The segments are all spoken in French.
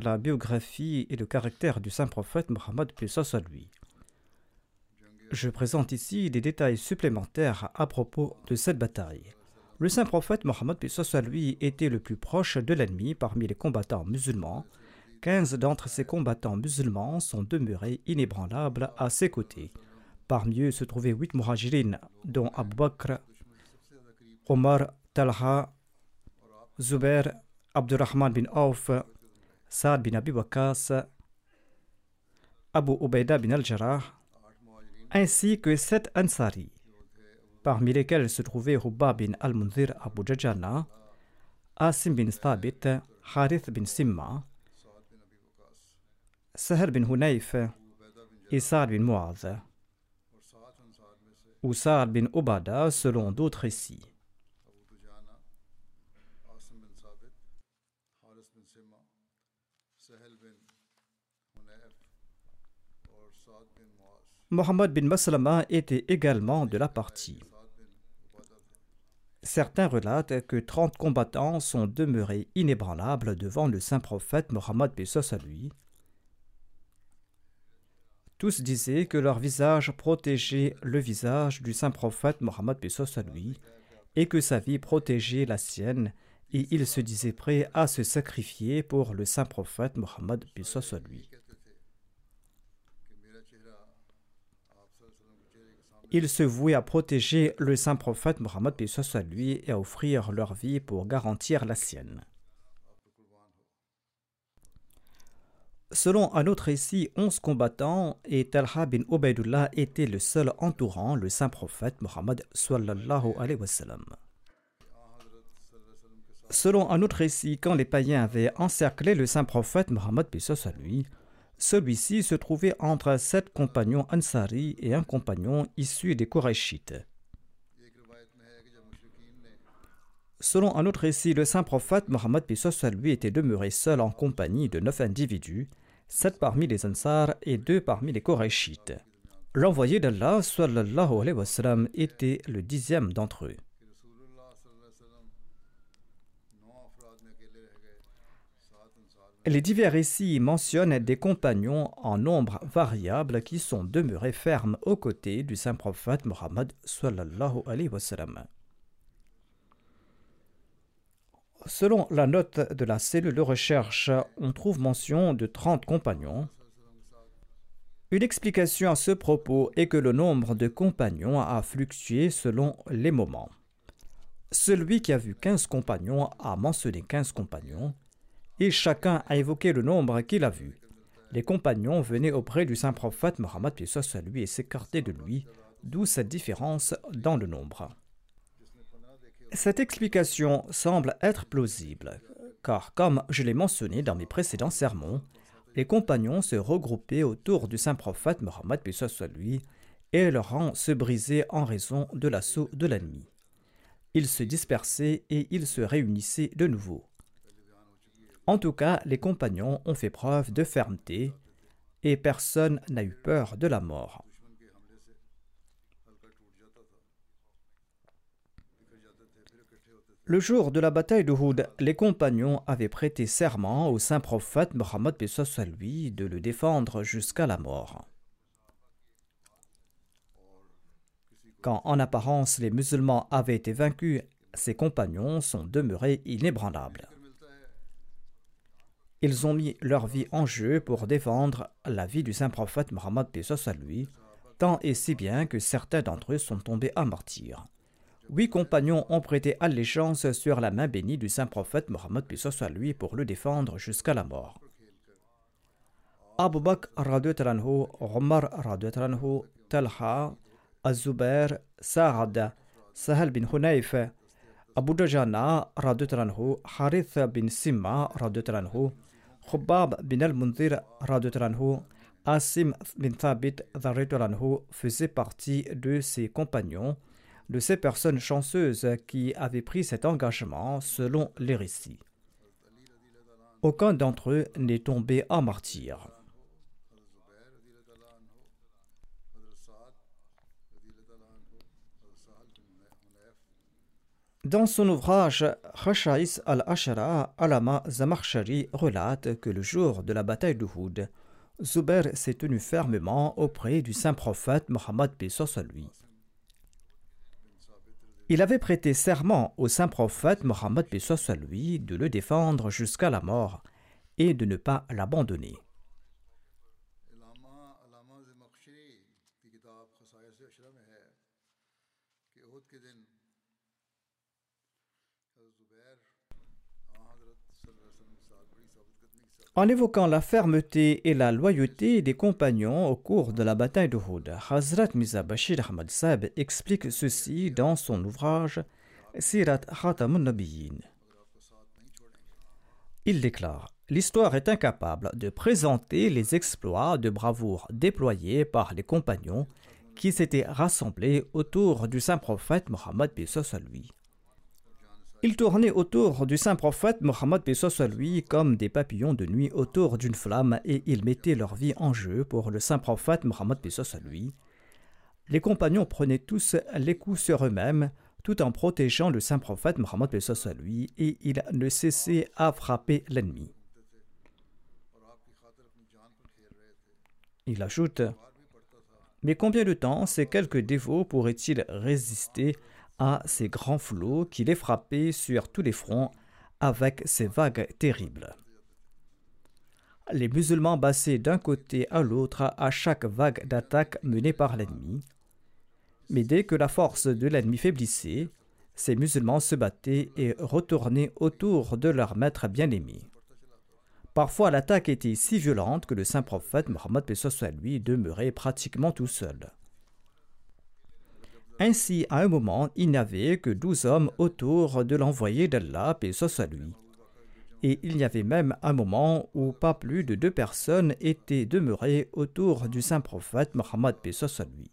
la biographie et le caractère du saint prophète Mohammed à lui. Je présente ici des détails supplémentaires à propos de cette bataille. Le saint prophète Mohammed à lui était le plus proche de l'ennemi parmi les combattants musulmans. Quinze d'entre ces combattants musulmans sont demeurés inébranlables à ses côtés. Parmi eux se trouvaient huit muhajirines, dont Abu Bakr, Omar, Talha, Zubair, Abdurrahman bin Auf, Saad bin Abi Waqas, Abu Ubaida bin al-Jarrah, ainsi que sept Ansari, parmi lesquels se trouvaient Ruba bin al-Munzir Abu Jajana, Asim bin Thabit, Harith bin Simma, Sahar bin Hunayf et Saad bin Muaz, ou Saad bin Ubada selon d'autres récits. Mohammed bin Maslama était également de la partie. Certains relatent que 30 combattants sont demeurés inébranlables devant le saint prophète Mohammed à lui. Tous disaient que leur visage protégeait le visage du saint prophète Mohammed à lui et que sa vie protégeait la sienne et ils se disaient prêts à se sacrifier pour le saint prophète Mohammed à lui. Ils se vouaient à protéger le saint prophète Mohammed à lui et à offrir leur vie pour garantir la sienne. Selon un autre récit, onze combattants et Talha bin Ubaidullah était le seul entourant le saint prophète Mohammed sallallahu alayhi wa sallam. Selon un autre récit, quand les païens avaient encerclé le saint prophète Mohammed lui, celui-ci se trouvait entre sept compagnons Ansari et un compagnon issu des Korachites. Selon un autre récit, le saint prophète Mohammed à lui était demeuré seul en compagnie de neuf individus, sept parmi les Ansar et deux parmi les Korachites. L'envoyé d'Allah sallallahu alayhi wa était le dixième d'entre eux. Les divers récits mentionnent des compagnons en nombre variable qui sont demeurés fermes aux côtés du saint prophète Mohammed sallallahu. Selon la note de la cellule de recherche, on trouve mention de 30 compagnons. Une explication à ce propos est que le nombre de compagnons a fluctué selon les moments. Celui qui a vu 15 compagnons a mentionné 15 compagnons, et chacun a évoqué le nombre qu'il a vu. Les compagnons venaient auprès du saint prophète Mohammed à lui et s'écartaient de lui, d'où cette différence dans le nombre. Cette explication semble être plausible, car comme je l'ai mentionné dans mes précédents sermons, les compagnons se regroupaient autour du saint prophète Mohammed à lui et leur rang se brisait en raison de l'assaut de l'ennemi. Ils se dispersaient et ils se réunissaient de nouveau. En tout cas, les compagnons ont fait preuve de fermeté et personne n'a eu peur de la mort. Le jour de la bataille de Houd, les compagnons avaient prêté serment au saint prophète Mohammed à lui de le défendre jusqu'à la mort. Quand en apparence les musulmans avaient été vaincus, ses compagnons sont demeurés inébranlables. Ils ont mis leur vie en jeu pour défendre la vie du saint prophète Mohammed Pesos à lui, tant et si bien que certains d'entre eux sont tombés à martyr. Huit compagnons ont prêté allégeance sur la main bénie du saint prophète Mohammed Pesos à lui pour le défendre jusqu'à la mort. Abu Bakr Radutranhu, Omar Radutranhu, Talha, Az-Zubair, Saad, Sahel bin Hunayf, Abu Dajana Radutranhu, Harith bin Sima Radutranhu, Khobab bin al-Munzir anhu, Asim bin Thabit anhu faisait partie de ses compagnons, de ces personnes chanceuses qui avaient pris cet engagement selon les récits. Aucun d'entre eux n'est tombé en martyr. Dans son ouvrage Khashais al-Ashara, Alama Zamakhshari relate que le jour de la bataille de Houd, Zubair s'est tenu fermement auprès du saint prophète Mohammed à lui. Il avait prêté serment au saint prophète Mohammed à lui de le défendre jusqu'à la mort et de ne pas l'abandonner. En évoquant la fermeté et la loyauté des compagnons au cours de la bataille de Houd, Hazrat Miza Bashir Ahmad Saab explique ceci dans son ouvrage Sirat Khatamun Nabiyin. Il déclare L'histoire est incapable de présenter les exploits de bravoure déployés par les compagnons qui s'étaient rassemblés autour du saint prophète Mohammed lui. Ils tournaient autour du saint prophète Mohammed à lui comme des papillons de nuit autour d'une flamme et ils mettaient leur vie en jeu pour le saint prophète Mohammed à lui. Les compagnons prenaient tous les coups sur eux-mêmes tout en protégeant le saint prophète Mohammed à lui et ils ne cessaient à frapper l'ennemi. Il ajoute Mais combien de temps ces quelques dévots pourraient-ils résister à ces grands flots qui les frappaient sur tous les fronts avec ces vagues terribles. Les musulmans bassaient d'un côté à l'autre à chaque vague d'attaque menée par l'ennemi. Mais dès que la force de l'ennemi faiblissait, ces musulmans se battaient et retournaient autour de leur maître bien-aimé. Parfois, l'attaque était si violente que le saint prophète Mohammed lui demeurait pratiquement tout seul. Ainsi, à un moment, il n'y avait que douze hommes autour de l'envoyé d'Allah, paix soit lui. Et il y avait même un moment où pas plus de deux personnes étaient demeurées autour du saint prophète Mohammed, soit lui.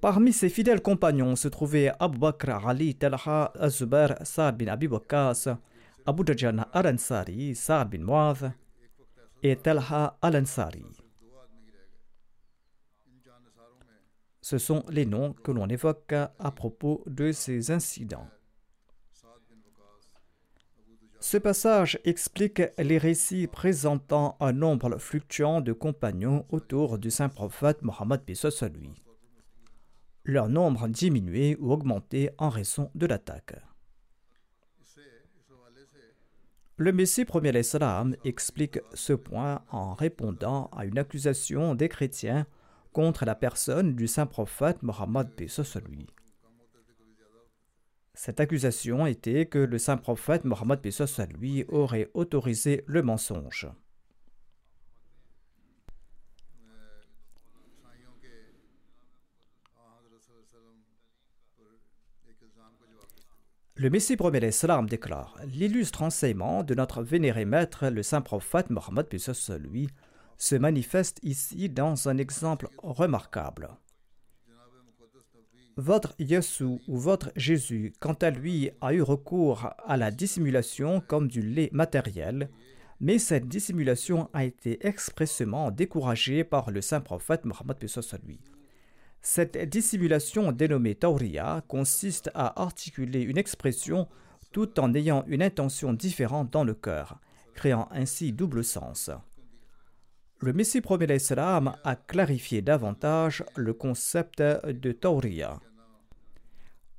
Parmi ses fidèles compagnons se trouvaient Abu Bakr Ali Talha Azubair Sa'ad bin Abi Waqqas, Abu Dajan al-Ansari Sa'ad bin et Talha al-Ansari. Ce sont les noms que l'on évoque à propos de ces incidents. Ce passage explique les récits présentant un nombre fluctuant de compagnons autour du saint prophète Mohammed lui. Leur nombre diminuait ou augmentait en raison de l'attaque. Le Messie premier l'Islam explique ce point en répondant à une accusation des chrétiens contre la personne du saint prophète Mohammed lui. Cette accusation était que le saint prophète Mohammed lui aurait autorisé le mensonge. Le Messie premier l'Islam déclare L'illustre enseignement de notre vénéré maître, le saint prophète Mohammed lui, se manifeste ici dans un exemple remarquable. Votre Yesu ou votre Jésus, quant à lui, a eu recours à la dissimulation comme du lait matériel, mais cette dissimulation a été expressément découragée par le saint prophète Mohammed lui. Cette dissimulation dénommée Tauriya consiste à articuler une expression tout en ayant une intention différente dans le cœur, créant ainsi double sens. Le Messie premier l'Islam a clarifié davantage le concept de Tauriya.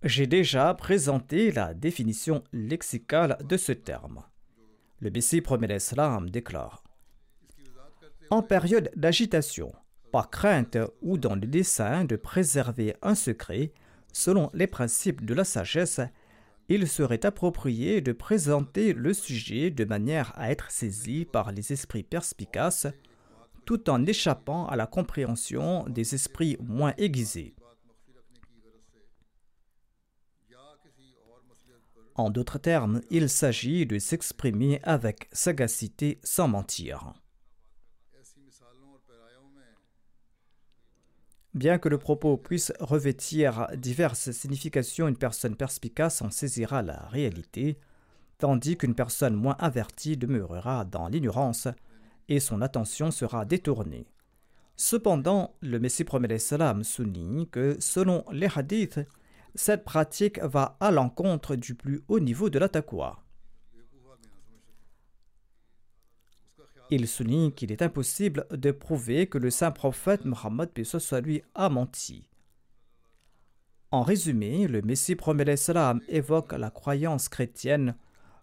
J'ai déjà présenté la définition lexicale de ce terme. Le Messie premier l'Islam déclare En période d'agitation, par crainte ou dans le dessein de préserver un secret, selon les principes de la sagesse, il serait approprié de présenter le sujet de manière à être saisi par les esprits perspicaces, tout en échappant à la compréhension des esprits moins aiguisés. En d'autres termes, il s'agit de s'exprimer avec sagacité sans mentir. Bien que le propos puisse revêtir diverses significations, une personne perspicace en saisira la réalité, tandis qu'une personne moins avertie demeurera dans l'ignorance et son attention sera détournée. Cependant, le Messie premier salam souligne que, selon les hadiths, cette pratique va à l'encontre du plus haut niveau de la. Il souligne qu'il est impossible de prouver que le saint prophète Mohammed soit lui a menti. En résumé, le Messie premier salam évoque la croyance chrétienne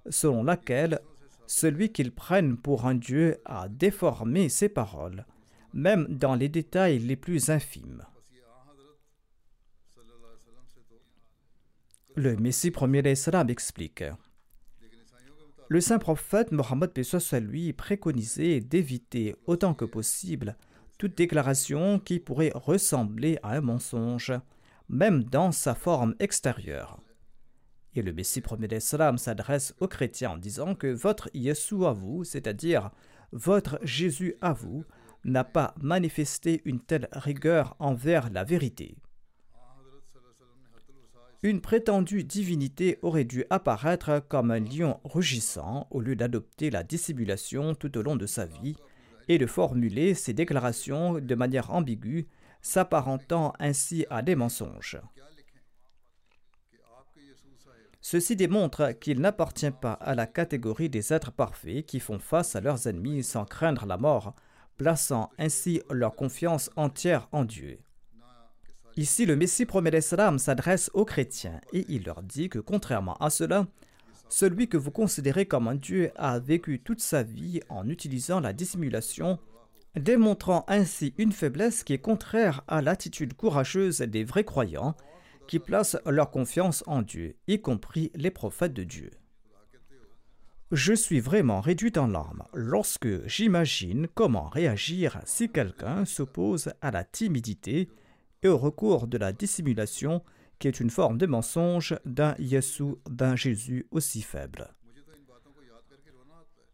selon laquelle celui qu'ils prennent pour un Dieu a déformé ses paroles, même dans les détails les plus infimes. Le Messie premier salam explique le saint prophète Mohammed lui préconisait d'éviter autant que possible toute déclaration qui pourrait ressembler à un mensonge, même dans sa forme extérieure. Et le Messie premier d'Islam s'adresse aux chrétiens en disant que votre Yeshua à vous, c'est-à-dire votre Jésus à vous, n'a pas manifesté une telle rigueur envers la vérité une prétendue divinité aurait dû apparaître comme un lion rugissant au lieu d'adopter la dissimulation tout au long de sa vie et de formuler ses déclarations de manière ambiguë, s'apparentant ainsi à des mensonges. Ceci démontre qu'il n'appartient pas à la catégorie des êtres parfaits qui font face à leurs ennemis sans craindre la mort, plaçant ainsi leur confiance entière en Dieu. Ici, le Messie promet l'Islam s'adresse aux chrétiens et il leur dit que contrairement à cela, celui que vous considérez comme un Dieu a vécu toute sa vie en utilisant la dissimulation, démontrant ainsi une faiblesse qui est contraire à l'attitude courageuse des vrais croyants qui placent leur confiance en Dieu, y compris les prophètes de Dieu. Je suis vraiment réduit en larmes lorsque j'imagine comment réagir si quelqu'un s'oppose à la timidité et au recours de la dissimulation, qui est une forme de mensonge d'un Yesu, d'un Jésus aussi faible.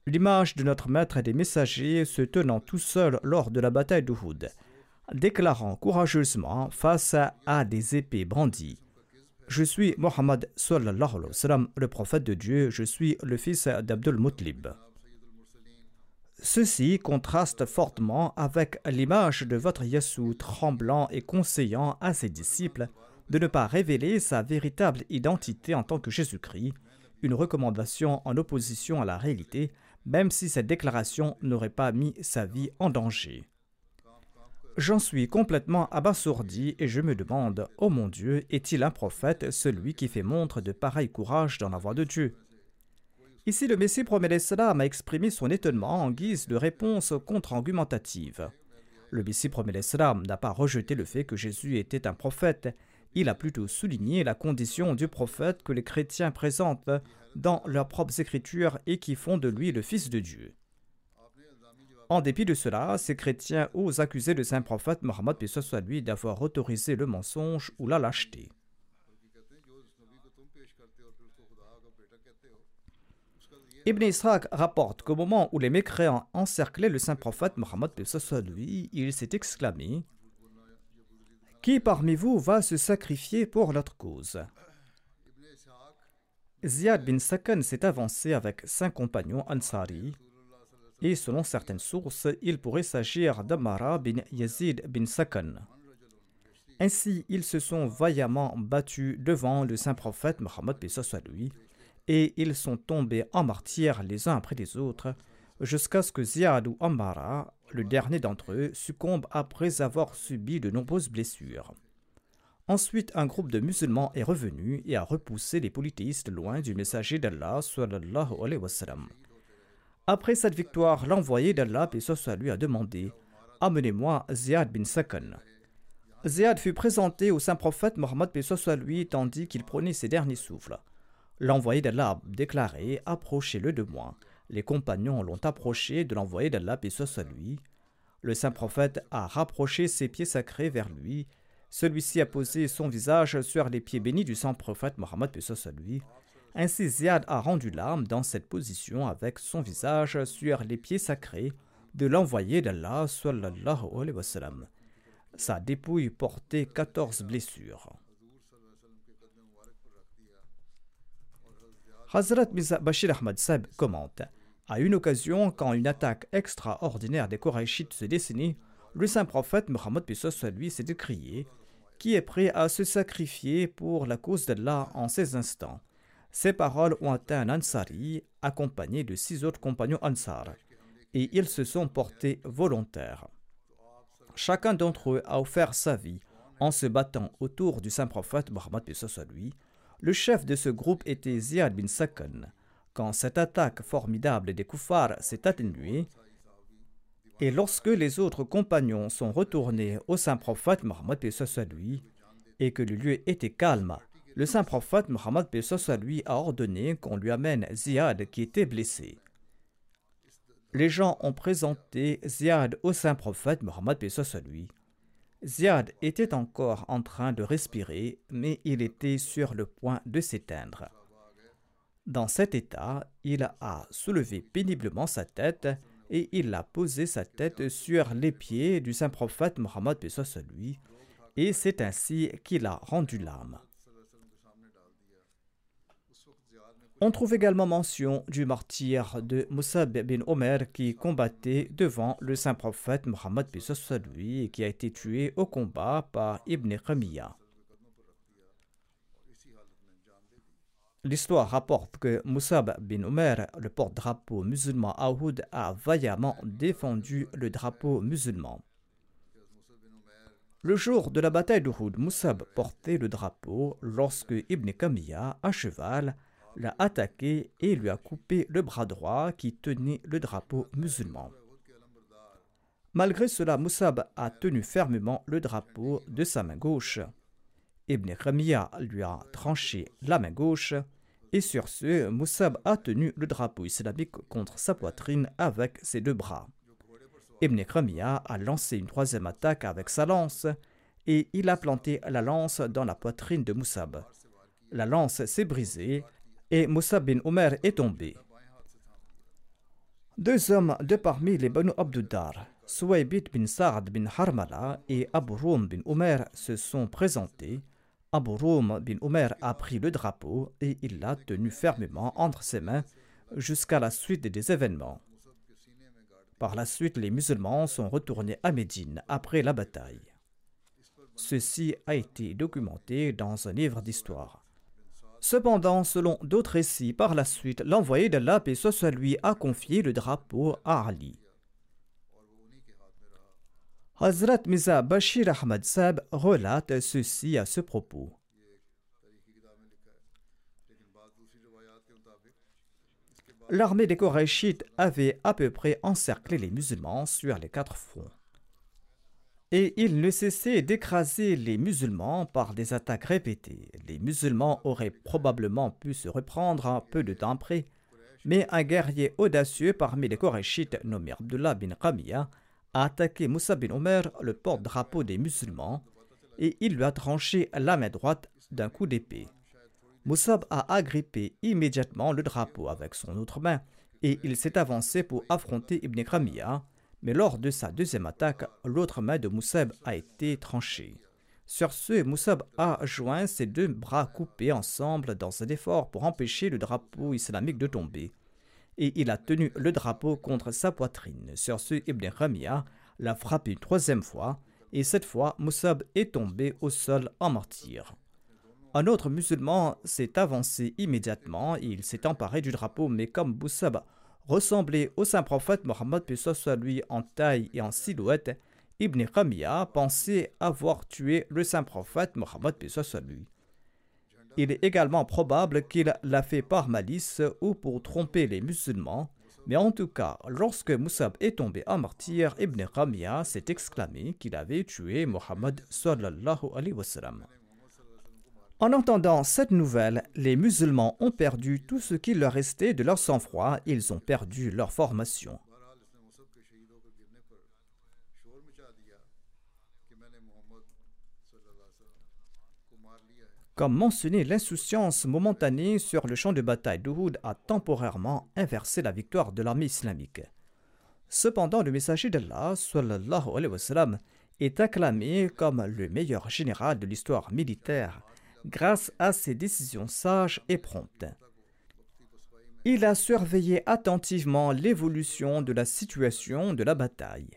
L'image de notre maître et des messagers se tenant tout seul lors de la bataille d'Uhud, déclarant courageusement face à des épées brandies Je suis Mohammed, le prophète de Dieu, je suis le fils d'Abdul Mutlib. Ceci contraste fortement avec l'image de votre Yassou tremblant et conseillant à ses disciples de ne pas révéler sa véritable identité en tant que Jésus-Christ, une recommandation en opposition à la réalité, même si cette déclaration n'aurait pas mis sa vie en danger. J'en suis complètement abasourdi et je me demande, oh mon Dieu, est-il un prophète, celui qui fait montre de pareil courage dans la voie de Dieu? Ici, le Messie promet l'Islam a exprimé son étonnement en guise de réponse contre-argumentative. Le Messie promet l'Islam n'a pas rejeté le fait que Jésus était un prophète, il a plutôt souligné la condition du prophète que les chrétiens présentent dans leurs propres écritures et qui font de lui le Fils de Dieu. En dépit de cela, ces chrétiens osent accuser le saint prophète Mohammed soit lui d'avoir autorisé le mensonge ou la lâcheté. Ibn Israq rapporte qu'au moment où les mécréants encerclaient le saint prophète Mohammed, lui, il s'est exclamé Qui parmi vous va se sacrifier pour notre cause? Ziyad bin Sakan s'est avancé avec cinq compagnons Ansari, et selon certaines sources, il pourrait s'agir d'Amara bin Yazid bin Sakan. Ainsi, ils se sont vaillamment battus devant le saint prophète Mohammed lui, et ils sont tombés en martyrs les uns après les autres, jusqu'à ce que Ziad ou Ammara, le dernier d'entre eux, succombe après avoir subi de nombreuses blessures. Ensuite, un groupe de musulmans est revenu et a repoussé les polythéistes loin du messager d'Allah. Après cette victoire, l'envoyé d'Allah, et soit lui, a demandé Amenez-moi Ziad bin Sakan. Ziad fut présenté au saint prophète Mohammed, soit lui, tandis qu'il prenait ses derniers souffles. L'envoyé d'Allah déclaré Approchez-le de moi. Les compagnons l'ont approché de l'envoyé d'Allah, et soit lui. Le saint prophète a rapproché ses pieds sacrés vers lui celui-ci a posé son visage sur les pieds bénis du saint prophète Mohammed lui. Ainsi, Ziad a rendu l'âme dans cette position avec son visage sur les pieds sacrés de l'envoyé d'Allah sallallahu alayhi wa sallam. Sa dépouille portait 14 blessures. Hazrat Bashir Ahmad Sab commente À une occasion, quand une attaque extraordinaire des Korachites se dessinait, le saint prophète Mohammed lui s'est écrié qui est prêt à se sacrifier pour la cause d'Allah en ces instants. Ces paroles ont atteint Ansari, accompagné de six autres compagnons Ansar, et ils se sont portés volontaires. Chacun d'entre eux a offert sa vie en se battant autour du saint prophète Mohammed lui. Le chef de ce groupe était Ziad bin Sakan. Quand cette attaque formidable des koufars s'est atténuée, et lorsque les autres compagnons sont retournés au saint prophète Mohammed lui, et que le lieu était calme, le saint prophète Mohammed lui a ordonné qu'on lui amène Ziad qui était blessé. Les gens ont présenté Ziad au saint prophète Mohammed lui. Ziad était encore en train de respirer, mais il était sur le point de s'éteindre. Dans cet état, il a soulevé péniblement sa tête et il a posé sa tête sur les pieds du saint prophète Mohammed lui, et c'est ainsi qu'il a rendu l'âme. On trouve également mention du martyr de Moussa bin Omer qui combattait devant le saint prophète Mohammed lui et qui a été tué au combat par Ibn Khamiya. L'histoire rapporte que Moussab bin Omer, le porte-drapeau musulman Aoud, a vaillamment défendu le drapeau musulman. Le jour de la bataille d'Uhud, Moussab portait le drapeau lorsque Ibn Kamiya, à cheval, l'a attaqué et lui a coupé le bras droit qui tenait le drapeau musulman. Malgré cela, Moussab a tenu fermement le drapeau de sa main gauche. Ibn Kamiya lui a tranché la main gauche et sur ce, Moussab a tenu le drapeau islamique contre sa poitrine avec ses deux bras. Ibn Kramia a lancé une troisième attaque avec sa lance et il a planté la lance dans la poitrine de Moussab. La lance s'est brisée et Moussab bin Omer est tombé. Deux hommes de parmi les Banu Abduddar, Suwaybit bin Sa'ad bin Harmala et Abu Rum bin Omer, se sont présentés Abu Rum bin Omer a pris le drapeau et il l'a tenu fermement entre ses mains jusqu'à la suite des événements. Par la suite, les musulmans sont retournés à Médine après la bataille. Ceci a été documenté dans un livre d'histoire. Cependant, selon d'autres récits, par la suite, l'envoyé d'Allah, et soit lui, a confié le drapeau à Ali. Hazrat Miza Bashir Ahmad Sab relate ceci à ce propos. L'armée des Korachites avait à peu près encerclé les musulmans sur les quatre fronts. Et il ne cessait d'écraser les musulmans par des attaques répétées. Les musulmans auraient probablement pu se reprendre un peu de temps après, mais un guerrier audacieux parmi les Korachites nommé Abdullah bin Qamiya a attaqué Moussa bin Omer, le porte-drapeau des musulmans, et il lui a tranché la main droite d'un coup d'épée. Moussab a agrippé immédiatement le drapeau avec son autre main et il s'est avancé pour affronter Ibn Kramia, mais lors de sa deuxième attaque, l'autre main de Moussab a été tranchée. Sur ce, Moussab a joint ses deux bras coupés ensemble dans un effort pour empêcher le drapeau islamique de tomber et il a tenu le drapeau contre sa poitrine. Sur ce, Ibn Khamia l'a frappé une troisième fois, et cette fois Moussab est tombé au sol en martyr. Un autre musulman s'est avancé immédiatement, il s'est emparé du drapeau, mais comme Moussab ressemblait au saint prophète Mohammed soit lui en taille et en silhouette, Ibn Qamiya pensait avoir tué le saint prophète Mohammed soit lui. Il est également probable qu'il l'a fait par malice ou pour tromper les musulmans, mais en tout cas, lorsque Moussab est tombé en martyr, Ibn Qamiya s'est exclamé qu'il avait tué Mohammed sallallahu alayhi wa sallam. En entendant cette nouvelle, les musulmans ont perdu tout ce qui leur restait de leur sang-froid, ils ont perdu leur formation. Comme mentionné, l'insouciance momentanée sur le champ de bataille d'Uhud a temporairement inversé la victoire de l'armée islamique. Cependant, le messager d'Allah est acclamé comme le meilleur général de l'histoire militaire grâce à ses décisions sages et promptes. Il a surveillé attentivement l'évolution de la situation de la bataille.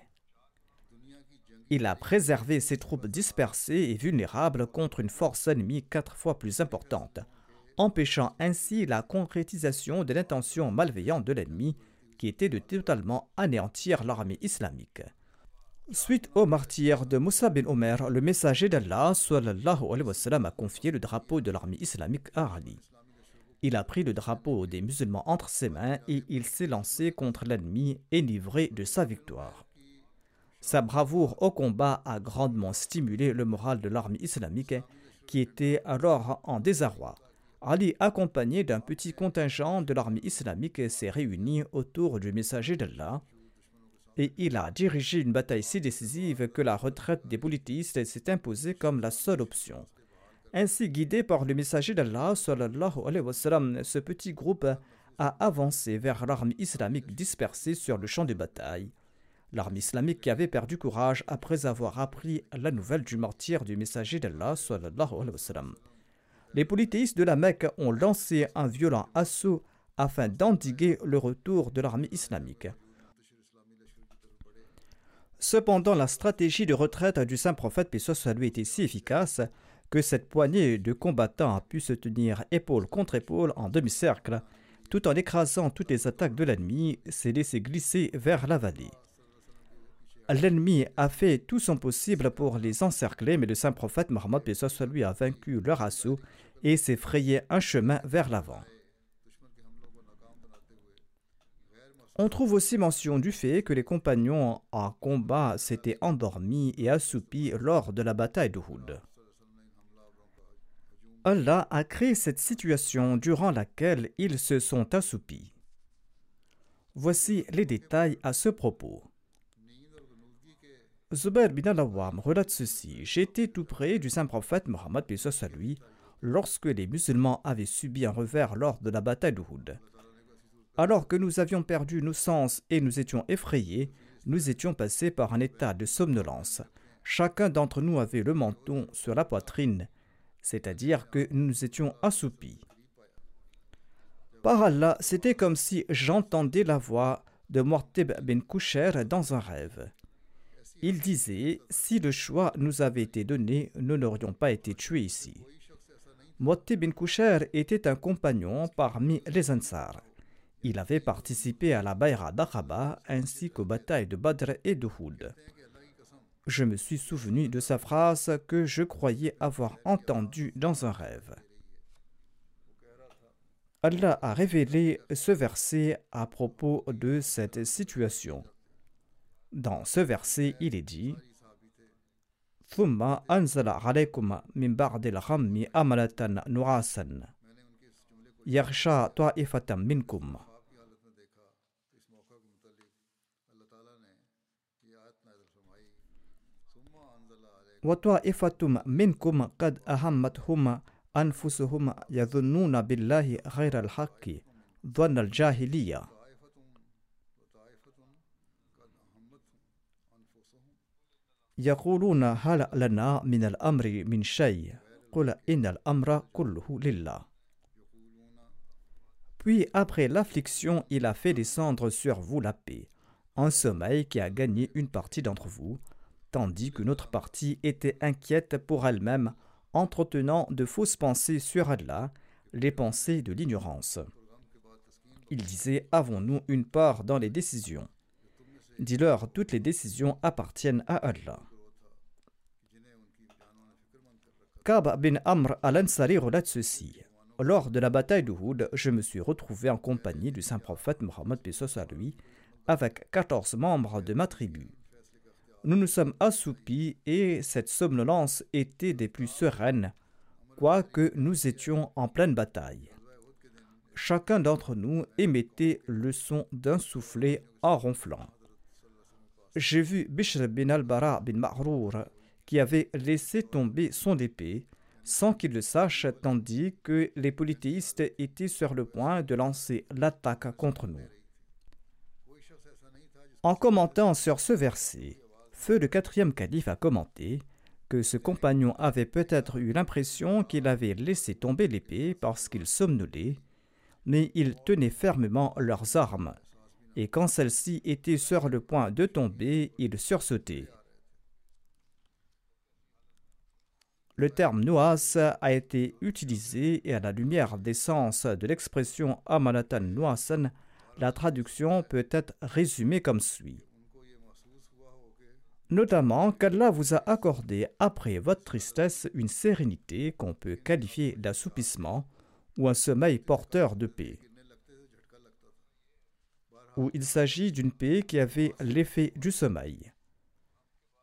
Il a préservé ses troupes dispersées et vulnérables contre une force ennemie quatre fois plus importante, empêchant ainsi la concrétisation de l'intention malveillante de l'ennemi qui était de totalement anéantir l'armée islamique. Suite au martyr de Moussa bin Omer, le messager d'Allah a confié le drapeau de l'armée islamique à Ali. Il a pris le drapeau des musulmans entre ses mains et il s'est lancé contre l'ennemi enivré de sa victoire. Sa bravoure au combat a grandement stimulé le moral de l'armée islamique qui était alors en désarroi. Ali, accompagné d'un petit contingent de l'armée islamique, s'est réuni autour du messager d'Allah et il a dirigé une bataille si décisive que la retraite des politistes s'est imposée comme la seule option. Ainsi guidé par le messager d'Allah, ce petit groupe a avancé vers l'armée islamique dispersée sur le champ de bataille l'armée islamique qui avait perdu courage après avoir appris la nouvelle du martyr du messager d'Allah. Les polythéistes de la Mecque ont lancé un violent assaut afin d'endiguer le retour de l'armée islamique. Cependant, la stratégie de retraite du saint prophète Pessoa lui était si efficace que cette poignée de combattants a pu se tenir épaule contre épaule en demi-cercle, tout en écrasant toutes les attaques de l'ennemi, s'est laissé glisser vers la vallée. L'ennemi a fait tout son possible pour les encercler, mais le saint prophète Mohammed lui a vaincu leur assaut et s'est frayé un chemin vers l'avant. On trouve aussi mention du fait que les compagnons en combat s'étaient endormis et assoupis lors de la bataille d'Uhud. Allah a créé cette situation durant laquelle ils se sont assoupis. Voici les détails à ce propos. Zubair bin al-Awwam relate ceci J'étais tout près du saint prophète Mohammed lui lorsque les musulmans avaient subi un revers lors de la bataille d'Uhud. Alors que nous avions perdu nos sens et nous étions effrayés, nous étions passés par un état de somnolence. Chacun d'entre nous avait le menton sur la poitrine, c'est-à-dire que nous étions assoupis. Par Allah, c'était comme si j'entendais la voix de Mortib bin Koucher dans un rêve. Il disait Si le choix nous avait été donné, nous n'aurions pas été tués ici. Motti bin Koucher était un compagnon parmi les Ansar. Il avait participé à la Bayra d'Aqaba ainsi qu'aux batailles de Badr et de Houd. Je me suis souvenu de sa phrase que je croyais avoir entendue dans un rêve. Allah a révélé ce verset à propos de cette situation. Dans ce verset, il est dit ثم أنزل عليكم من بعد الغم أملة نعاسا يغشى طائفة منكم. وطائفة منكم قد أهمتهم أنفسهم يظنون بالله غير الحق ظن الجاهلية. يقولون هل لنا من الأمر من شيء؟ قل إن الأمر كله لله. Puis après l'affliction, il a fait descendre sur vous la paix, un sommeil qui a gagné une partie d'entre vous. tandis qu'une autre partie était inquiète pour elle-même, entretenant de fausses pensées sur Allah, les pensées de l'ignorance. Il disait Avons-nous une part dans les décisions? Dis-leur Toutes les décisions appartiennent à Allah. Kab bin Amr al-Ansari relate ceci. Lors de la bataille d'Uhud, je me suis retrouvé en compagnie du saint prophète Mohammed à lui, avec 14 membres de ma tribu. Nous nous sommes assoupis et cette somnolence était des plus sereines, quoique nous étions en pleine bataille chacun d'entre nous émettait le son d'un soufflet en ronflant. J'ai vu Bishr bin al-Bara bin Ma'rour qui avait laissé tomber son épée sans qu'il le sache, tandis que les polythéistes étaient sur le point de lancer l'attaque contre nous. En commentant sur ce verset, Feu le quatrième calife a commenté que ce compagnon avait peut-être eu l'impression qu'il avait laissé tomber l'épée parce qu'il somnolait mais ils tenaient fermement leurs armes, et quand celles-ci étaient sur le point de tomber, ils sursautaient. Le terme Noas a été utilisé et à la lumière des sens de l'expression Amanatan Noasan, la traduction peut être résumée comme suit. Notamment qu'Allah vous a accordé après votre tristesse une sérénité qu'on peut qualifier d'assoupissement ou un sommeil porteur de paix. Ou il s'agit d'une paix qui avait l'effet du sommeil.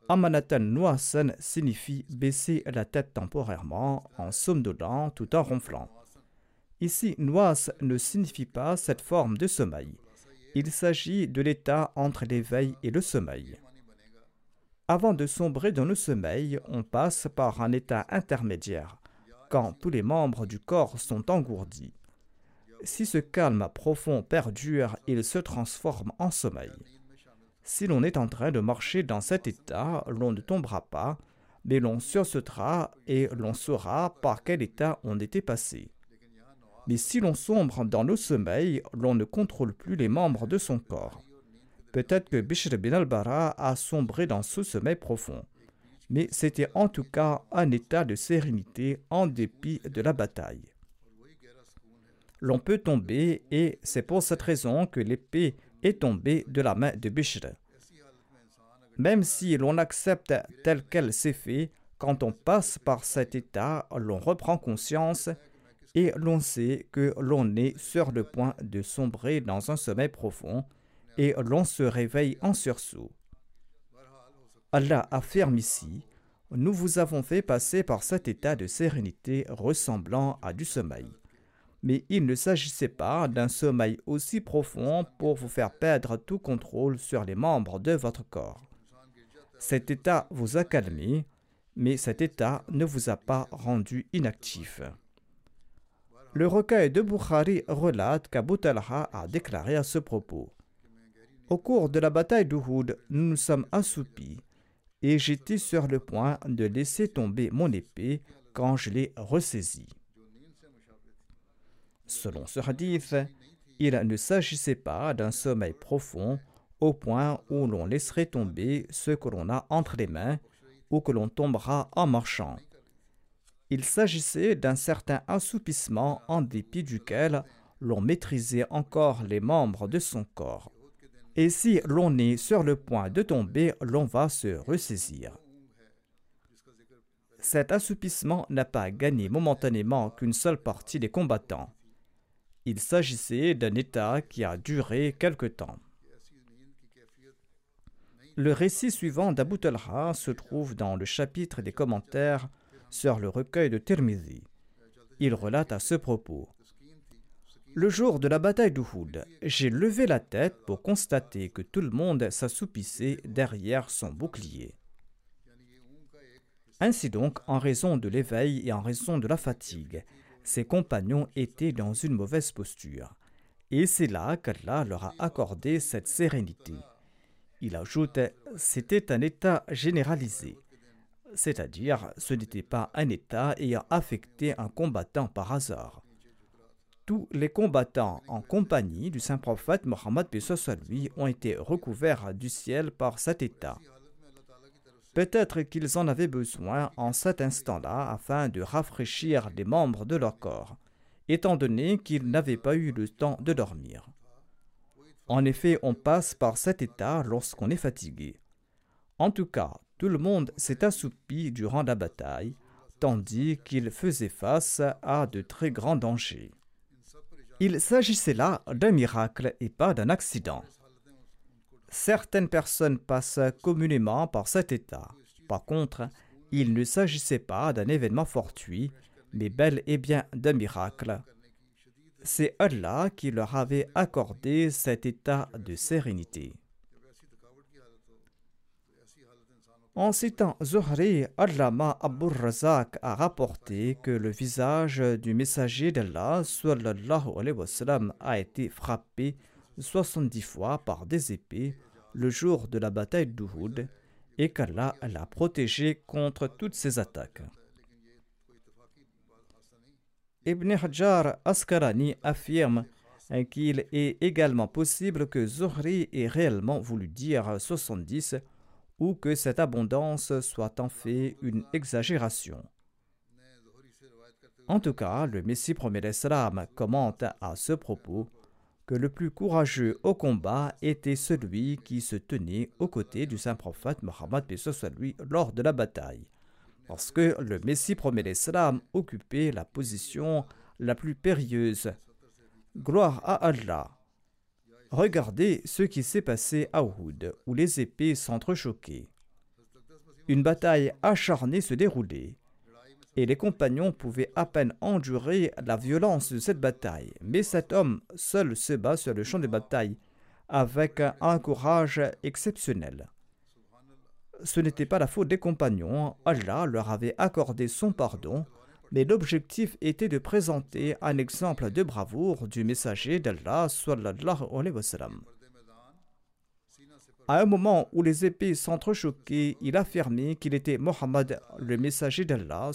Amanatan Nuasan signifie baisser la tête temporairement en somnolant tout en ronflant. Ici, Nuas ne signifie pas cette forme de sommeil. Il s'agit de l'état entre l'éveil et le sommeil. Avant de sombrer dans le sommeil, on passe par un état intermédiaire, quand tous les membres du corps sont engourdis. Si ce calme profond perdure, il se transforme en sommeil. Si l'on est en train de marcher dans cet état, l'on ne tombera pas, mais l'on sursautera et l'on saura par quel état on était passé. Mais si l'on sombre dans le sommeil, l'on ne contrôle plus les membres de son corps. Peut-être que Bishr bin al-Bara a sombré dans ce sommeil profond mais c'était en tout cas un état de sérénité en dépit de la bataille. L'on peut tomber et c'est pour cette raison que l'épée est tombée de la main de Bishr. Même si l'on accepte tel qu'elle s'est fait, quand on passe par cet état, l'on reprend conscience et l'on sait que l'on est sur le point de sombrer dans un sommeil profond et l'on se réveille en sursaut. Allah affirme ici Nous vous avons fait passer par cet état de sérénité ressemblant à du sommeil. Mais il ne s'agissait pas d'un sommeil aussi profond pour vous faire perdre tout contrôle sur les membres de votre corps. Cet état vous a calmé, mais cet état ne vous a pas rendu inactif. Le recueil de Bukhari relate qu'Abu Talha a déclaré à ce propos Au cours de la bataille d'Uhud, nous nous sommes assoupis et j'étais sur le point de laisser tomber mon épée quand je l'ai ressaisie. Selon ce hadith, il ne s'agissait pas d'un sommeil profond au point où l'on laisserait tomber ce que l'on a entre les mains ou que l'on tombera en marchant. Il s'agissait d'un certain assoupissement en dépit duquel l'on maîtrisait encore les membres de son corps et si l'on est sur le point de tomber, l'on va se ressaisir. Cet assoupissement n'a pas gagné momentanément qu'une seule partie des combattants. Il s'agissait d'un état qui a duré quelque temps. Le récit suivant d'Abu Talha se trouve dans le chapitre des commentaires sur le recueil de Tirmidhi. Il relate à ce propos le jour de la bataille d'Uhud, j'ai levé la tête pour constater que tout le monde s'assoupissait derrière son bouclier. Ainsi donc, en raison de l'éveil et en raison de la fatigue, ses compagnons étaient dans une mauvaise posture. Et c'est là qu'Allah leur a accordé cette sérénité. Il ajoute, c'était un état généralisé. C'est-à-dire, ce n'était pas un état ayant affecté un combattant par hasard tous les combattants en compagnie du saint prophète Mohammed lui ont été recouverts du ciel par cet état. Peut-être qu'ils en avaient besoin en cet instant-là afin de rafraîchir les membres de leur corps, étant donné qu'ils n'avaient pas eu le temps de dormir. En effet, on passe par cet état lorsqu'on est fatigué. En tout cas, tout le monde s'est assoupi durant la bataille, tandis qu'il faisait face à de très grands dangers. Il s'agissait là d'un miracle et pas d'un accident. Certaines personnes passent communément par cet état. Par contre, il ne s'agissait pas d'un événement fortuit, mais bel et bien d'un miracle. C'est Allah qui leur avait accordé cet état de sérénité. En citant Zuhri, Allama Abu Razak a rapporté que le visage du messager d'Allah a été frappé 70 fois par des épées le jour de la bataille d'Uhud et qu'Allah l'a protégé contre toutes ces attaques. Ibn Hajar Askarani affirme qu'il est également possible que Zuhri ait réellement voulu dire 70 ou que cette abondance soit en fait une exagération. En tout cas, le Messie premier l'Islam commente à ce propos que le plus courageux au combat était celui qui se tenait aux côtés du saint prophète Mohammed lui lors de la bataille, parce que le Messie promet l'Islam occupait la position la plus périlleuse. Gloire à Allah. Regardez ce qui s'est passé à Uhud, où les épées s'entrechoquaient. Une bataille acharnée se déroulait et les compagnons pouvaient à peine endurer la violence de cette bataille. Mais cet homme seul se bat sur le champ de bataille avec un courage exceptionnel. Ce n'était pas la faute des compagnons, Allah leur avait accordé son pardon, mais l'objectif était de présenter un exemple de bravoure du messager d'Allah sallallahu alayhi wa. À un moment où les épées s'entrechoquaient, il affirmait qu'il était Mohammed, le messager d'Allah.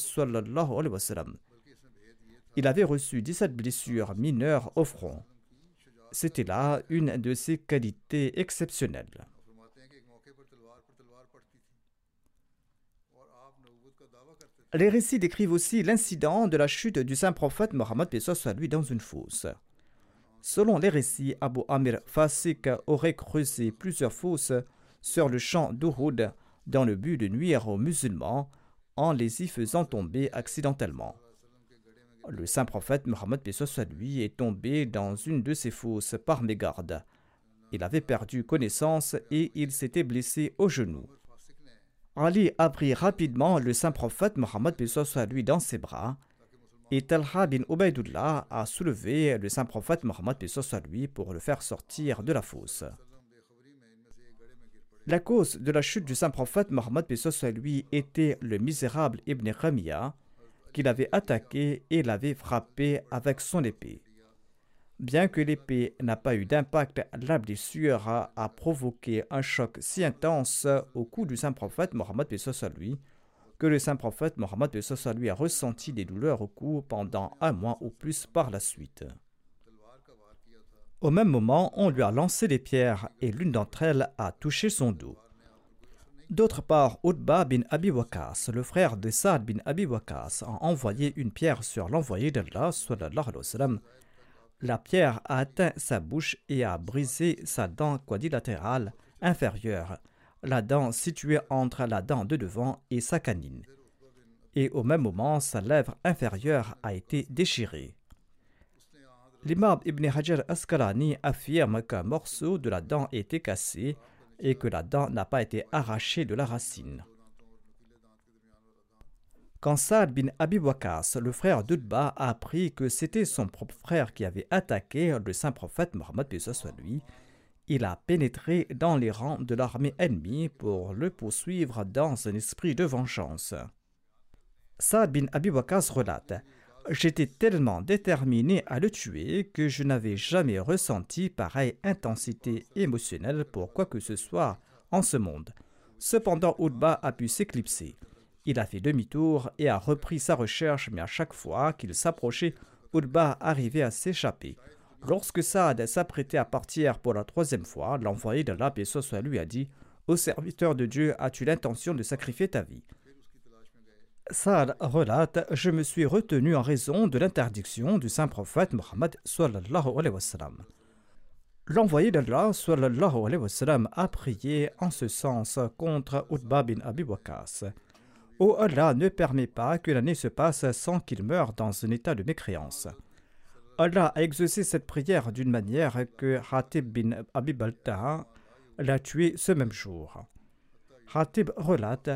Il avait reçu 17 blessures mineures au front. C'était là une de ses qualités exceptionnelles. Les récits décrivent aussi l'incident de la chute du saint prophète Mohammed soit lui dans une fosse. Selon les récits, Abu Amir Fasik aurait creusé plusieurs fosses sur le champ d'Uhud dans le but de nuire aux musulmans en les y faisant tomber accidentellement. Le saint prophète Mohammed lui est tombé dans une de ces fosses par mégarde. Il avait perdu connaissance et il s'était blessé au genou. Ali a pris rapidement le saint prophète Mohammed lui dans ses bras et Talha bin Ubaidullah a soulevé le saint prophète Mohammed à lui pour le faire sortir de la fosse. La cause de la chute du saint prophète Mohammed à lui était le misérable Ibn Ramiya qui l'avait attaqué et l'avait frappé avec son épée. Bien que l'épée n'a pas eu d'impact, la blessure a, provoqué un choc si intense au cou du saint prophète Mohammed lui que le saint prophète Mohammed lui a ressenti des douleurs au cou pendant un mois ou plus par la suite. Au même moment, on lui a lancé des pierres et l'une d'entre elles a touché son dos. D'autre part, Utba bin Abi Waqas, le frère de Saad bin Abi Waqas, a envoyé une pierre sur l'envoyé d'Allah. La pierre a atteint sa bouche et a brisé sa dent quadrilatérale inférieure, la dent située entre la dent de devant et sa canine. Et au même moment, sa lèvre inférieure a été déchirée. L'imam Ibn Hajar Asqalani affirme qu'un morceau de la dent été cassé et que la dent n'a pas été arrachée de la racine. Quand Saad bin Abi Waqas, le frère d'Udba, a appris que c'était son propre frère qui avait attaqué le saint prophète Mohammed lui, il a pénétré dans les rangs de l'armée ennemie pour le poursuivre dans un esprit de vengeance. Saad bin Abi relate J'étais tellement déterminé à le tuer que je n'avais jamais ressenti pareille intensité émotionnelle pour quoi que ce soit en ce monde. Cependant, Utba a pu s'éclipser. Il a fait demi-tour et a repris sa recherche, mais à chaque fois qu'il s'approchait, Utba arrivait à s'échapper. Lorsque Saad s'apprêtait à partir pour la troisième fois, l'envoyé soit lui a dit Au serviteur de Dieu, as-tu l'intention de sacrifier ta vie? Saad relate Je me suis retenu en raison de l'interdiction du saint prophète Mohammed. L'envoyé d'Allah a prié en ce sens contre Utba bin Abi Wakas. Oh Allah ne permet pas que l'année se passe sans qu'il meure dans un état de mécréance. Allah a exaucé cette prière d'une manière que Hatib bin Abi Baltaha l'a tué ce même jour. Hatib relate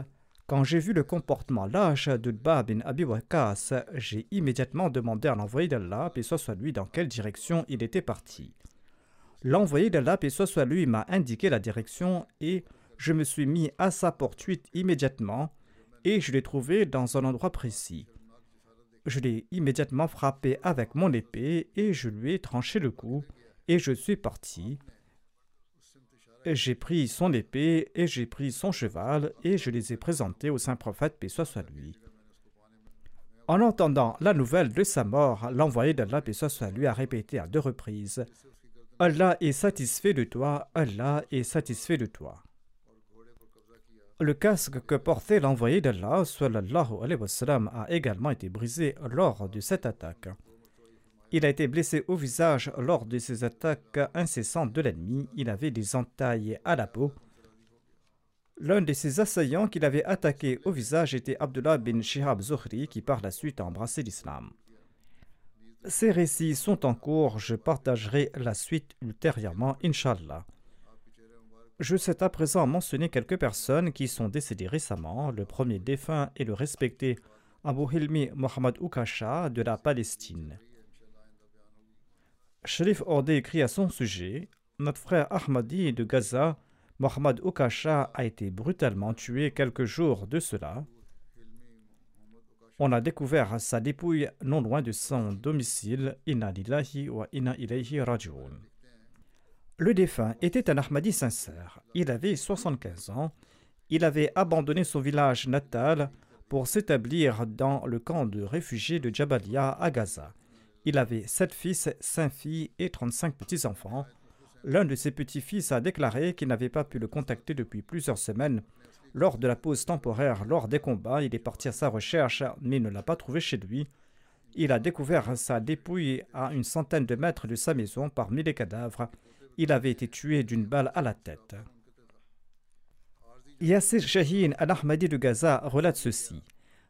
Quand j'ai vu le comportement lâche d'Utba bin Abi Wakas, j'ai immédiatement demandé à l'envoyé d'Allah, et soit lui, dans quelle direction il était parti. L'envoyé d'Allah, et soit lui, m'a indiqué la direction et je me suis mis à sa poursuite immédiatement et je l'ai trouvé dans un endroit précis. Je l'ai immédiatement frappé avec mon épée et je lui ai tranché le cou et je suis parti. J'ai pris son épée et j'ai pris son cheval et je les ai présentés au saint prophète, paix soit lui. En entendant la nouvelle de sa mort, l'envoyé d'Allah, paix soit lui, a répété à deux reprises Allah est satisfait de toi, Allah est satisfait de toi. Le casque que portait l'envoyé d'Allah a également été brisé lors de cette attaque. Il a été blessé au visage lors de ces attaques incessantes de l'ennemi. Il avait des entailles à la peau. L'un de ses assaillants qu'il avait attaqué au visage était Abdullah bin Shihab Zuhri, qui par la suite a embrassé l'islam. Ces récits sont en cours, je partagerai la suite ultérieurement, Inshallah. Je sais à présent mentionner quelques personnes qui sont décédées récemment. Le premier défunt est le respecté Abu Hilmi Mohamed Ukasha de la Palestine. Sharif Orde écrit à son sujet Notre frère Ahmadi de Gaza, Mohamed Ukasha, a été brutalement tué quelques jours de cela. On a découvert sa dépouille non loin de son domicile. Inna lillahi wa inna ilayhi raji'un. Le défunt était un Ahmadi sincère. Il avait 75 ans. Il avait abandonné son village natal pour s'établir dans le camp de réfugiés de Jabalia à Gaza. Il avait sept fils, cinq filles et 35 petits-enfants. L'un de ses petits-fils a déclaré qu'il n'avait pas pu le contacter depuis plusieurs semaines. Lors de la pause temporaire, lors des combats, il est parti à sa recherche, mais ne l'a pas trouvé chez lui. Il a découvert sa dépouille à une centaine de mètres de sa maison parmi les cadavres il avait été tué d'une balle à la tête. Yassir Shahin al-Ahmadi de Gaza relate ceci.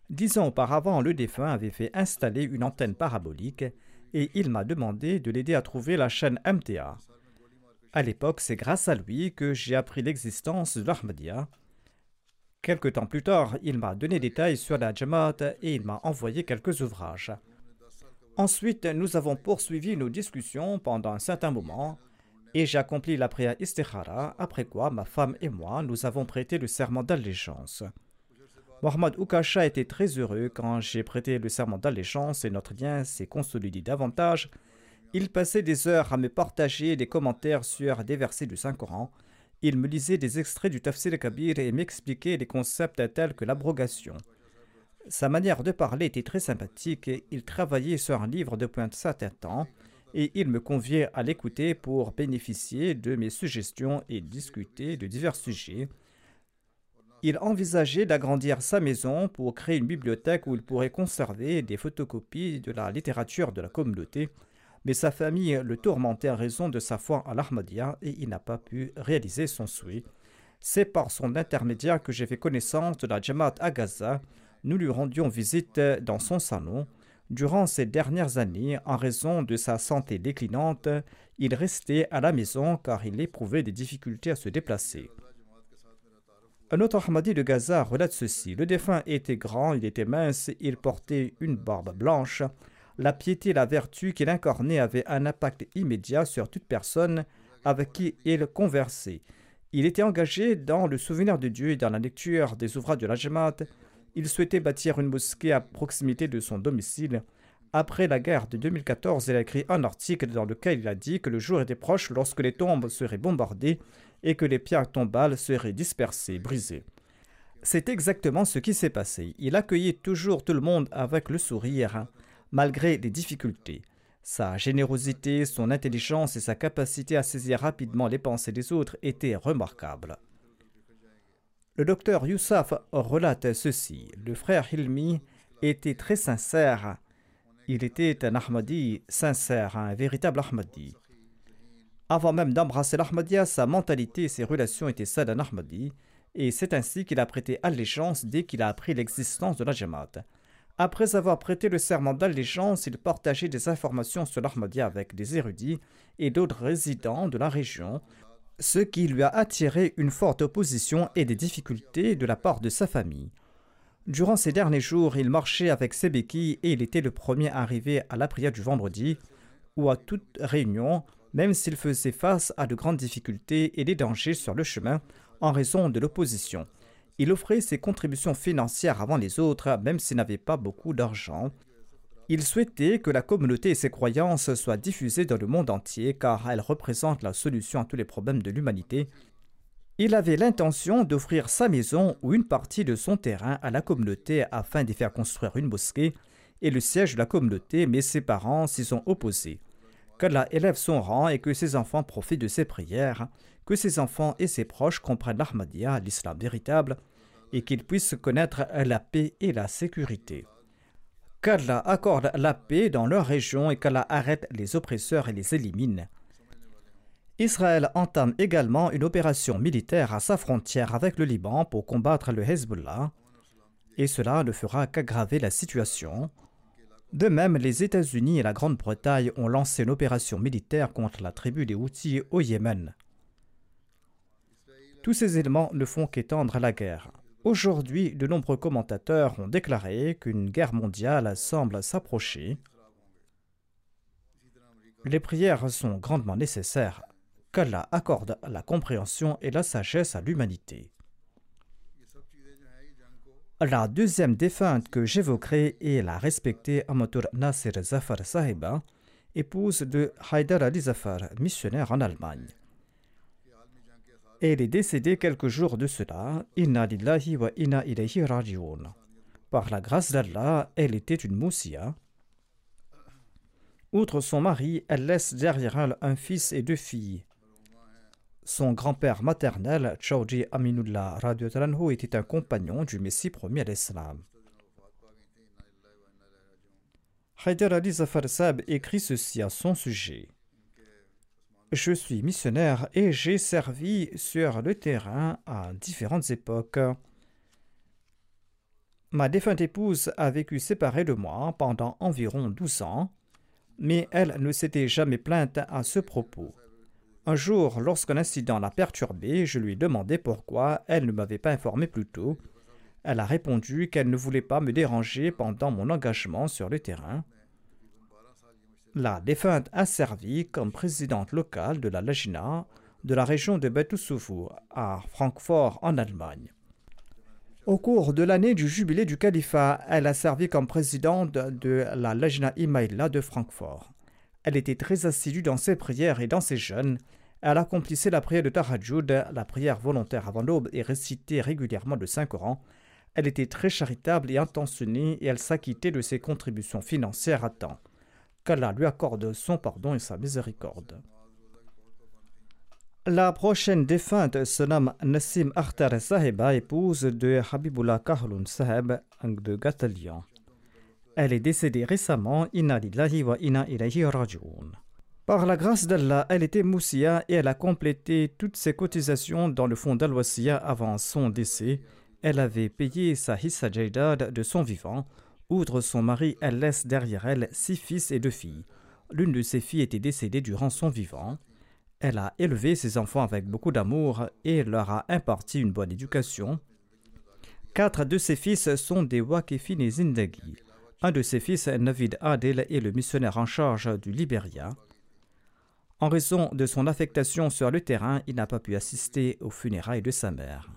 Dix ans auparavant, le défunt avait fait installer une antenne parabolique et il m'a demandé de l'aider à trouver la chaîne MTA. À l'époque, c'est grâce à lui que j'ai appris l'existence de l'Ahmadiyya. Quelque temps plus tard, il m'a donné des détails sur la Jamaat et il m'a envoyé quelques ouvrages. Ensuite, nous avons poursuivi nos discussions pendant un certain moment et j'ai accompli la prière istikhara, après quoi ma femme et moi nous avons prêté le serment d'allégeance. Mohamed Oukasha était très heureux quand j'ai prêté le serment d'allégeance et notre lien s'est consolidé davantage. Il passait des heures à me partager des commentaires sur des versets du Saint-Coran. Il me lisait des extraits du Tafsir Kabir et m'expliquait des concepts tels que l'abrogation. Sa manière de parler était très sympathique et il travaillait sur un livre depuis un certain temps et il me conviait à l'écouter pour bénéficier de mes suggestions et discuter de divers sujets. Il envisageait d'agrandir sa maison pour créer une bibliothèque où il pourrait conserver des photocopies de la littérature de la communauté, mais sa famille le tourmentait à raison de sa foi à l'Ahmadiyya et il n'a pas pu réaliser son souhait. C'est par son intermédiaire que j'ai fait connaissance de la Jamaat à Gaza. Nous lui rendions visite dans son salon. Durant ces dernières années, en raison de sa santé déclinante, il restait à la maison car il éprouvait des difficultés à se déplacer. Un autre Ahmadi de Gaza relate ceci. Le défunt était grand, il était mince, il portait une barbe blanche. La piété et la vertu qu'il incarnait avaient un impact immédiat sur toute personne avec qui il conversait. Il était engagé dans le souvenir de Dieu et dans la lecture des ouvrages de la Jamaat. Il souhaitait bâtir une mosquée à proximité de son domicile. Après la guerre de 2014, il a écrit un article dans lequel il a dit que le jour était proche lorsque les tombes seraient bombardées et que les pierres tombales seraient dispersées, brisées. C'est exactement ce qui s'est passé. Il accueillait toujours tout le monde avec le sourire, malgré les difficultés. Sa générosité, son intelligence et sa capacité à saisir rapidement les pensées des autres étaient remarquables. Le docteur Youssef relate ceci. Le frère Hilmi était très sincère. Il était un Ahmadi sincère, un véritable Ahmadi. Avant même d'embrasser l'Ahmadiyya, sa mentalité et ses relations étaient celles d'un Ahmadi, et c'est ainsi qu'il a prêté allégeance dès qu'il a appris l'existence de la Jamaat. Après avoir prêté le serment d'allégeance, il partageait des informations sur l'Ahmadiyya avec des érudits et d'autres résidents de la région, ce qui lui a attiré une forte opposition et des difficultés de la part de sa famille. Durant ces derniers jours, il marchait avec ses béquilles et il était le premier arrivé à la prière du vendredi ou à toute réunion, même s'il faisait face à de grandes difficultés et des dangers sur le chemin en raison de l'opposition. Il offrait ses contributions financières avant les autres, même s'il n'avait pas beaucoup d'argent. Il souhaitait que la communauté et ses croyances soient diffusées dans le monde entier car elles représentent la solution à tous les problèmes de l'humanité. Il avait l'intention d'offrir sa maison ou une partie de son terrain à la communauté afin d'y faire construire une mosquée et le siège de la communauté, mais ses parents s'y sont opposés. Qu'Allah élève son rang et que ses enfants profitent de ses prières que ses enfants et ses proches comprennent l'Ahmadiyya, l'islam véritable, et qu'ils puissent connaître la paix et la sécurité. Qu'Allah accorde la paix dans leur région et qu'Allah arrête les oppresseurs et les élimine. Israël entame également une opération militaire à sa frontière avec le Liban pour combattre le Hezbollah, et cela ne fera qu'aggraver la situation. De même, les États-Unis et la Grande-Bretagne ont lancé une opération militaire contre la tribu des Houthis au Yémen. Tous ces éléments ne font qu'étendre la guerre. Aujourd'hui, de nombreux commentateurs ont déclaré qu'une guerre mondiale semble s'approcher. Les prières sont grandement nécessaires, qu'Allah accorde la compréhension et la sagesse à l'humanité. La deuxième défunte que j'évoquerai est la respectée Amatur Nasir Zafar Sahiba, épouse de Haidar Ali Zafar, missionnaire en Allemagne. Elle est décédée quelques jours de cela. Inna wa inna ilayhi. Par la grâce d'Allah, elle était une moussia. Outre son mari, elle laisse derrière elle un fils et deux filles. Son grand-père maternel, Chowji Aminullah Radiotalanho, était un compagnon du Messie premier à l'Islam. Ali Zafar Sab écrit ceci à son sujet. Je suis missionnaire et j'ai servi sur le terrain à différentes époques. Ma défunte épouse a vécu séparée de moi pendant environ 12 ans, mais elle ne s'était jamais plainte à ce propos. Un jour, lorsqu'un incident l'a perturbée, je lui ai demandé pourquoi elle ne m'avait pas informé plus tôt. Elle a répondu qu'elle ne voulait pas me déranger pendant mon engagement sur le terrain. La défunte a servi comme présidente locale de la Lajna de la région de Betusufu à Francfort en Allemagne. Au cours de l'année du jubilé du califat, elle a servi comme présidente de la Lajna Imaïla de Francfort. Elle était très assidue dans ses prières et dans ses jeûnes. Elle accomplissait la prière de Tahajjud, la prière volontaire avant l'aube, et récitait régulièrement le Saint-Coran. Elle était très charitable et intentionnée et elle s'acquittait de ses contributions financières à temps qu'Allah lui accorde son pardon et sa miséricorde. La prochaine défunte se nomme Nassim Akhtar Sahiba, épouse de Habibullah Kahlun Sahib de Gatalian. Elle est décédée récemment, Inna wa inna ilayhi. Par la grâce d'Allah, elle était moussia et elle a complété toutes ses cotisations dans le fonds dal avant son décès. Elle avait payé sa hissa de son vivant Outre son mari, elle laisse derrière elle six fils et deux filles. L'une de ses filles était décédée durant son vivant. Elle a élevé ses enfants avec beaucoup d'amour et leur a imparti une bonne éducation. Quatre de ses fils sont des Wakefin et Zindagi. Un de ses fils, Navid Adel, est le missionnaire en charge du Libéria. En raison de son affectation sur le terrain, il n'a pas pu assister aux funérailles de sa mère.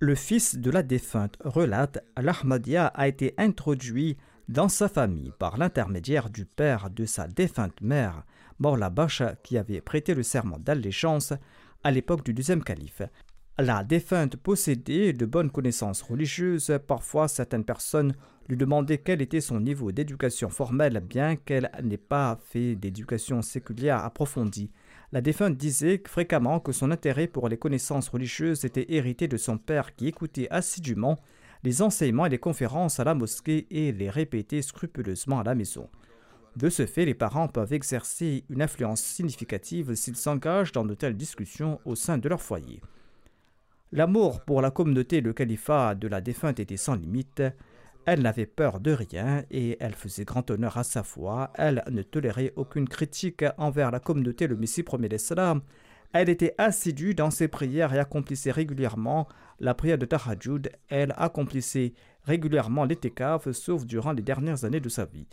Le fils de la défunte relate l'Ahmadiyya a été introduit dans sa famille par l'intermédiaire du père de sa défunte mère, Morla Basha, qui avait prêté le serment d'allégeance à l'époque du deuxième calife. La défunte possédait de bonnes connaissances religieuses. Parfois, certaines personnes lui demandaient quel était son niveau d'éducation formelle, bien qu'elle n'ait pas fait d'éducation séculière approfondie. La défunte disait fréquemment que son intérêt pour les connaissances religieuses était hérité de son père qui écoutait assidûment les enseignements et les conférences à la mosquée et les répétait scrupuleusement à la maison. De ce fait, les parents peuvent exercer une influence significative s'ils s'engagent dans de telles discussions au sein de leur foyer. L'amour pour la communauté et le califat de la défunte était sans limite. Elle n'avait peur de rien et elle faisait grand honneur à sa foi. Elle ne tolérait aucune critique envers la communauté le Messie premier l'Islam. Elle était assidue dans ses prières et accomplissait régulièrement la prière de Tahajjud. Elle accomplissait régulièrement l'étécave, sauf durant les dernières années de sa vie.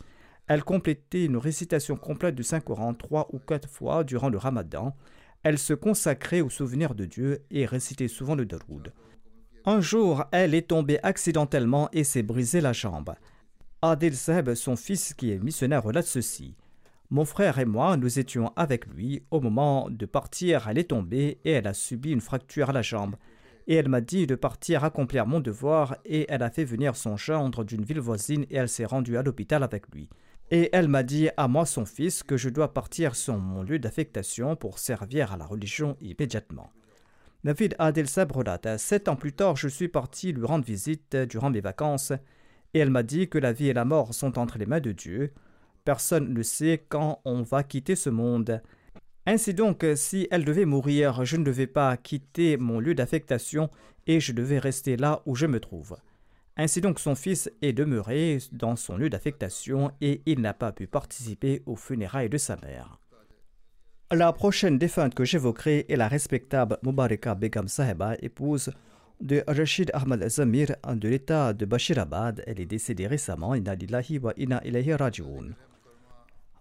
Elle complétait une récitation complète du Saint-Coran trois ou quatre fois durant le ramadan. Elle se consacrait au souvenir de Dieu et récitait souvent le Daroud. Un jour, elle est tombée accidentellement et s'est brisé la jambe. Adil Seb, son fils qui est missionnaire, relate ceci. Mon frère et moi, nous étions avec lui. Au moment de partir, elle est tombée et elle a subi une fracture à la jambe. Et elle m'a dit de partir accomplir mon devoir et elle a fait venir son gendre d'une ville voisine et elle s'est rendue à l'hôpital avec lui. Et elle m'a dit à moi, son fils, que je dois partir sur mon lieu d'affectation pour servir à la religion immédiatement. David Adel relate Sept ans plus tard, je suis parti lui rendre visite durant mes vacances, et elle m'a dit que la vie et la mort sont entre les mains de Dieu. Personne ne sait quand on va quitter ce monde. Ainsi donc, si elle devait mourir, je ne devais pas quitter mon lieu d'affectation et je devais rester là où je me trouve. Ainsi donc, son fils est demeuré dans son lieu d'affectation et il n'a pas pu participer aux funérailles de sa mère. La prochaine défunte que j'évoquerai est la respectable Mubaraka Begam Saheba, épouse de Rashid Ahmad Zamir de l'état de Bashirabad. Elle est décédée récemment. Inna wa.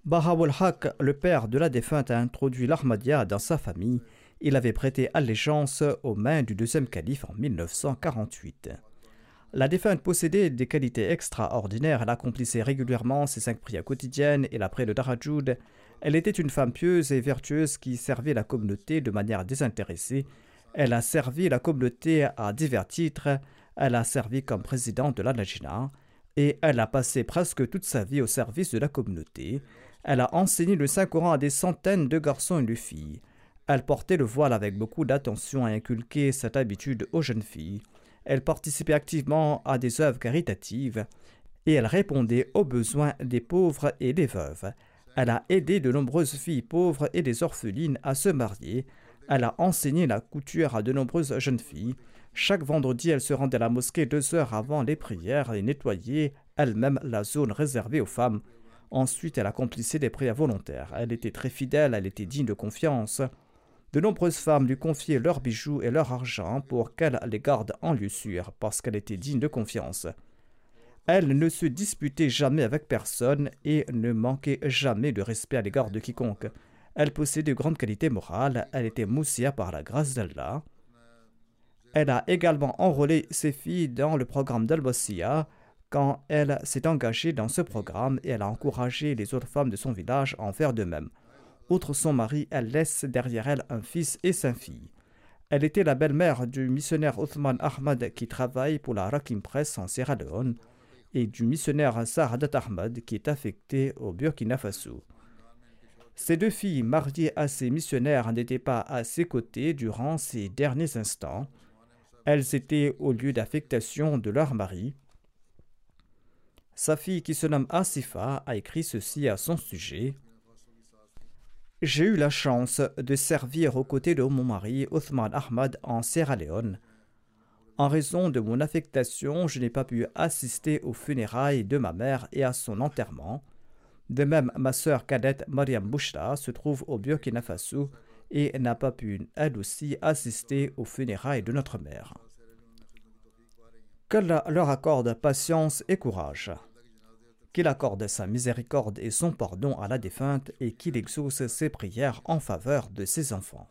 Bahawul Haq, le père de la défunte, a introduit l'Ahmadiyya dans sa famille. Il avait prêté allégeance aux mains du deuxième calife en 1948. La défunte possédait des qualités extraordinaires. Elle accomplissait régulièrement ses cinq prières quotidiennes et la prière de Darajud. Elle était une femme pieuse et vertueuse qui servait la communauté de manière désintéressée. Elle a servi la communauté à divers titres. Elle a servi comme présidente de la Najina et elle a passé presque toute sa vie au service de la communauté. Elle a enseigné le Saint-Coran à des centaines de garçons et de filles. Elle portait le voile avec beaucoup d'attention et inculquait cette habitude aux jeunes filles. Elle participait activement à des œuvres caritatives et elle répondait aux besoins des pauvres et des veuves. Elle a aidé de nombreuses filles pauvres et des orphelines à se marier. Elle a enseigné la couture à de nombreuses jeunes filles. Chaque vendredi, elle se rendait à la mosquée deux heures avant les prières et nettoyait elle-même la zone réservée aux femmes. Ensuite, elle accomplissait des prières volontaires. Elle était très fidèle, elle était digne de confiance. De nombreuses femmes lui confiaient leurs bijoux et leur argent pour qu'elle les garde en lieu sûr, parce qu'elle était digne de confiance. Elle ne se disputait jamais avec personne et ne manquait jamais de respect à l'égard de quiconque. Elle possédait de grandes qualités morales, elle était moussia par la grâce d'Allah. Elle a également enrôlé ses filles dans le programme dal quand elle s'est engagée dans ce programme et elle a encouragé les autres femmes de son village à en faire de même. Outre son mari, elle laisse derrière elle un fils et cinq filles. Elle était la belle-mère du missionnaire Othman Ahmad qui travaille pour la Rakim Press en Sierra Leone et du missionnaire Saradat Ahmad qui est affecté au Burkina Faso. Ces deux filles mariées à ces missionnaires n'étaient pas à ses côtés durant ces derniers instants. Elles étaient au lieu d'affectation de leur mari. Sa fille, qui se nomme Asifa, a écrit ceci à son sujet. J'ai eu la chance de servir aux côtés de mon mari Othman Ahmad en Sierra Leone. En raison de mon affectation, je n'ai pas pu assister aux funérailles de ma mère et à son enterrement. De même, ma sœur cadette Mariam Bouchra se trouve au Burkina Faso et n'a pas pu, elle aussi, assister aux funérailles de notre mère. Qu'Allah leur accorde patience et courage qu'il accorde sa miséricorde et son pardon à la défunte et qu'il exauce ses prières en faveur de ses enfants.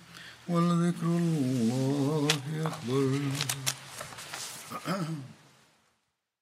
ولذكر الله أكبر.